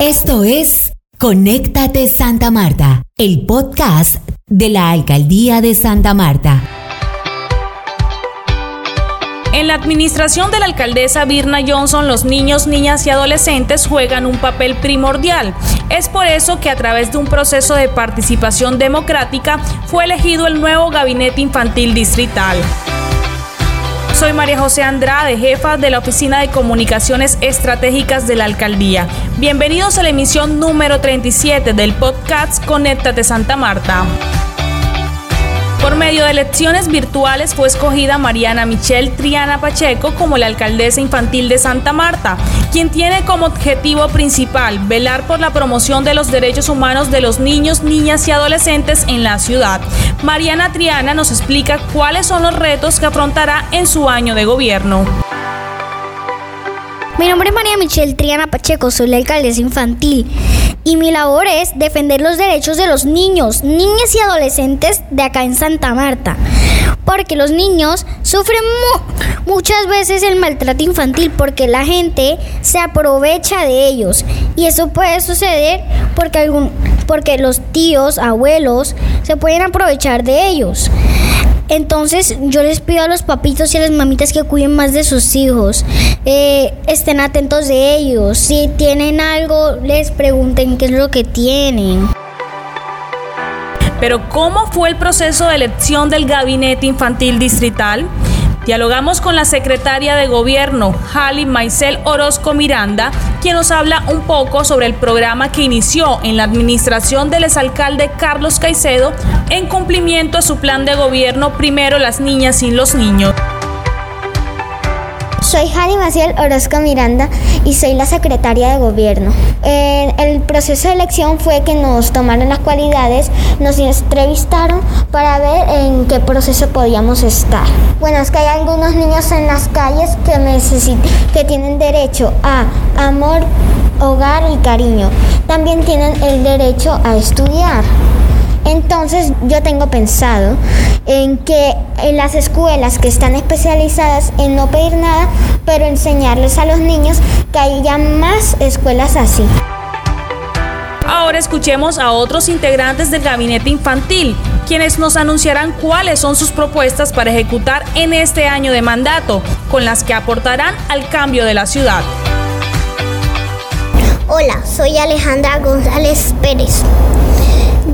Esto es Conéctate Santa Marta, el podcast de la Alcaldía de Santa Marta. En la administración de la alcaldesa Birna Johnson, los niños, niñas y adolescentes juegan un papel primordial. Es por eso que a través de un proceso de participación democrática fue elegido el nuevo gabinete infantil distrital. Soy María José Andrade, jefa de la Oficina de Comunicaciones Estratégicas de la Alcaldía. Bienvenidos a la emisión número 37 del podcast Conéctate Santa Marta. Por medio de elecciones virtuales fue escogida Mariana Michelle Triana Pacheco como la alcaldesa infantil de Santa Marta, quien tiene como objetivo principal velar por la promoción de los derechos humanos de los niños, niñas y adolescentes en la ciudad. Mariana Triana nos explica cuáles son los retos que afrontará en su año de gobierno. Mi nombre es María Michelle Triana Pacheco, soy la alcaldesa infantil y mi labor es defender los derechos de los niños, niñas y adolescentes de acá en Santa Marta. Porque los niños sufren muchas veces el maltrato infantil porque la gente se aprovecha de ellos. Y eso puede suceder porque, algún, porque los tíos, abuelos, se pueden aprovechar de ellos. Entonces yo les pido a los papitos y a las mamitas que cuiden más de sus hijos, eh, estén atentos de ellos, si tienen algo les pregunten qué es lo que tienen. Pero ¿cómo fue el proceso de elección del gabinete infantil distrital? Dialogamos con la secretaria de Gobierno, Jali Maisel Orozco Miranda, quien nos habla un poco sobre el programa que inició en la administración del exalcalde Carlos Caicedo en cumplimiento a su plan de gobierno Primero las niñas y los niños. Soy Jani Maciel Orozco Miranda y soy la secretaria de gobierno. el proceso de elección fue que nos tomaron las cualidades, nos entrevistaron para ver en qué proceso podíamos estar. Bueno, es que hay algunos niños en las calles que que tienen derecho a amor, hogar y cariño. También tienen el derecho a estudiar. Entonces yo tengo pensado en que en las escuelas que están especializadas en no pedir nada, pero enseñarles a los niños que haya más escuelas así. Ahora escuchemos a otros integrantes del gabinete infantil, quienes nos anunciarán cuáles son sus propuestas para ejecutar en este año de mandato, con las que aportarán al cambio de la ciudad. Hola, soy Alejandra González Pérez.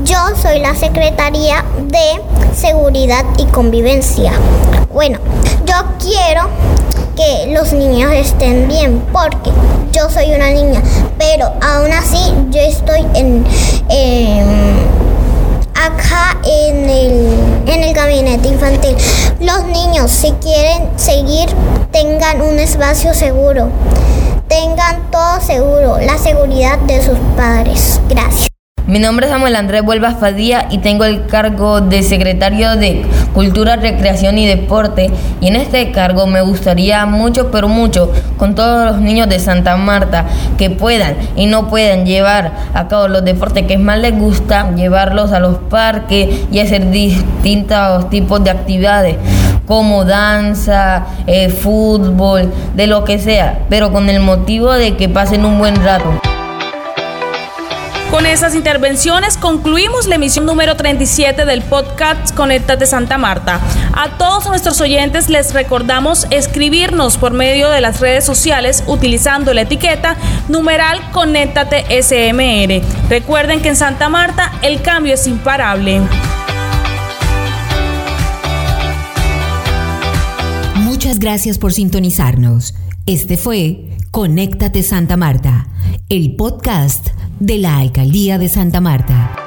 Yo soy la Secretaría de Seguridad y Convivencia. Bueno, yo quiero que los niños estén bien porque yo soy una niña, pero aún así yo estoy en, acá en el, en el gabinete infantil. Los niños si quieren seguir tengan un espacio seguro, tengan todo seguro, la seguridad de sus padres. Gracias. Mi nombre es Samuel Andrés Vuelvas Fadía y tengo el cargo de secretario de Cultura, Recreación y Deporte. Y en este cargo me gustaría mucho, pero mucho, con todos los niños de Santa Marta que puedan y no puedan llevar a cabo los deportes que más les gusta, llevarlos a los parques y hacer distintos tipos de actividades como danza, eh, fútbol, de lo que sea, pero con el motivo de que pasen un buen rato. Con esas intervenciones concluimos la emisión número 37 del podcast Conéctate Santa Marta. A todos nuestros oyentes les recordamos escribirnos por medio de las redes sociales utilizando la etiqueta numeral Conéctate SMR. Recuerden que en Santa Marta el cambio es imparable. Muchas gracias por sintonizarnos. Este fue Conéctate Santa Marta, el podcast de la Alcaldía de Santa Marta.